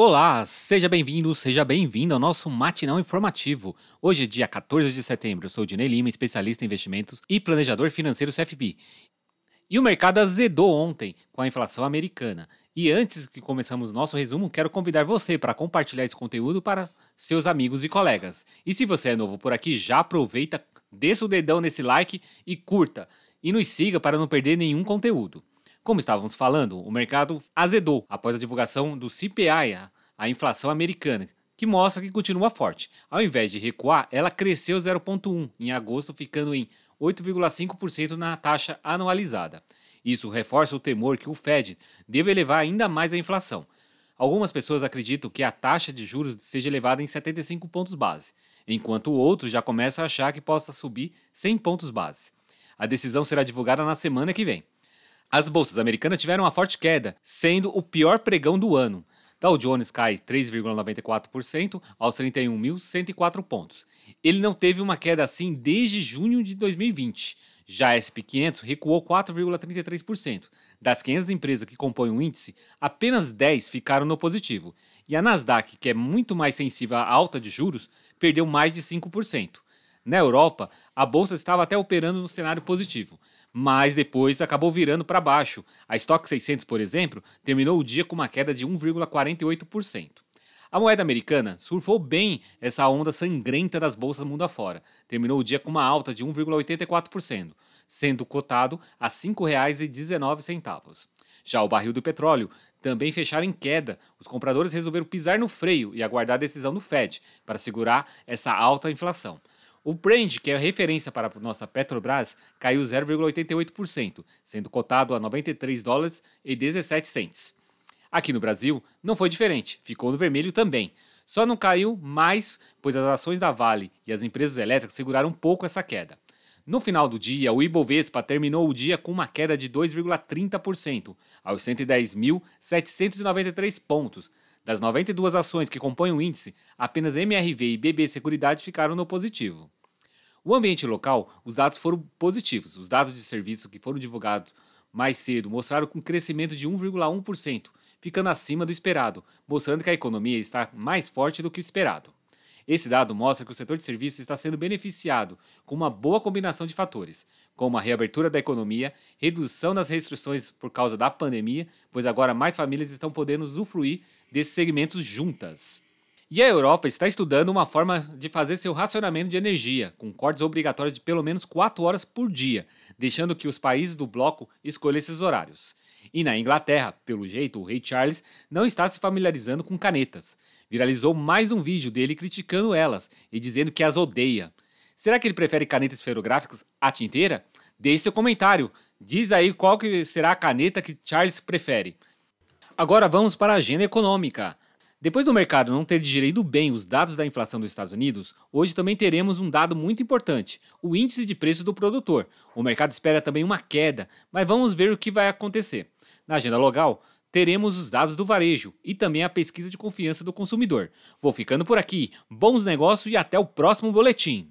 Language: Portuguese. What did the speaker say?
Olá, seja bem-vindo, seja bem-vindo ao nosso matinal informativo. Hoje é dia 14 de setembro. Eu sou o Dinei Lima, especialista em investimentos e planejador financeiro CFP. E o mercado azedou ontem com a inflação americana. E antes que começamos nosso resumo, quero convidar você para compartilhar esse conteúdo para seus amigos e colegas. E se você é novo por aqui, já aproveita, desça o dedão nesse like e curta. E nos siga para não perder nenhum conteúdo. Como estávamos falando, o mercado azedou após a divulgação do CPI, a, inflação americana, que mostra que continua forte. Ao invés de recuar, ela cresceu 0,1 em agosto, ficando em 8,5% na taxa anualizada. Isso reforça o temor que o Fed deve elevar ainda mais a inflação. Algumas pessoas acreditam que a taxa de juros seja elevada em 75 pontos base, enquanto outros já começam a achar que possa subir 100 pontos base. A decisão será divulgada na semana que vem. As bolsas americanas tiveram uma forte queda, sendo o pior pregão do ano. Dow Jones cai 3,94% aos 31.104 pontos. Ele não teve uma queda assim desde junho de 2020. Já a SP 500 recuou 4,33%. Das 500 empresas que compõem o índice, apenas 10 ficaram no positivo. E a Nasdaq, que é muito mais sensível à alta de juros, perdeu mais de 5%. Na Europa, a bolsa estava até operando no cenário positivo, mas depois acabou virando para baixo. A Stock 600, por exemplo, terminou o dia com uma queda de 1,48%. A moeda americana surfou bem essa onda sangrenta das bolsas mundo afora. Terminou o dia com uma alta de 1,84%, sendo cotado a R$ 5,19. Já o barril do petróleo também fecharam em queda. Os compradores resolveram pisar no freio e aguardar a decisão do Fed para segurar essa alta inflação. O Brand, que é a referência para a nossa Petrobras, caiu 0,88%, sendo cotado a 93 dólares e 17 centes. Aqui no Brasil, não foi diferente, ficou no vermelho também. Só não caiu mais, pois as ações da Vale e as empresas elétricas seguraram um pouco essa queda. No final do dia, o Ibovespa terminou o dia com uma queda de 2,30%, aos 110.793 pontos. Das 92 ações que compõem o índice, apenas MRV e BB Seguridade ficaram no positivo. O ambiente local, os dados foram positivos. Os dados de serviço que foram divulgados mais cedo mostraram um crescimento de 1,1%, ficando acima do esperado, mostrando que a economia está mais forte do que o esperado. Esse dado mostra que o setor de serviços está sendo beneficiado com uma boa combinação de fatores, como a reabertura da economia, redução das restrições por causa da pandemia, pois agora mais famílias estão podendo usufruir desses segmentos juntas. E a Europa está estudando uma forma de fazer seu racionamento de energia, com cortes obrigatórios de pelo menos 4 horas por dia, deixando que os países do bloco escolham esses horários. E na Inglaterra, pelo jeito, o rei Charles não está se familiarizando com canetas. Viralizou mais um vídeo dele criticando elas e dizendo que as odeia. Será que ele prefere canetas esferográficas à tinteira? Deixe seu comentário. Diz aí qual que será a caneta que Charles prefere. Agora vamos para a agenda econômica. Depois do mercado não ter digerido bem os dados da inflação dos Estados Unidos, hoje também teremos um dado muito importante: o índice de preço do produtor. O mercado espera também uma queda, mas vamos ver o que vai acontecer. Na agenda local, teremos os dados do varejo e também a pesquisa de confiança do consumidor. Vou ficando por aqui, bons negócios e até o próximo boletim.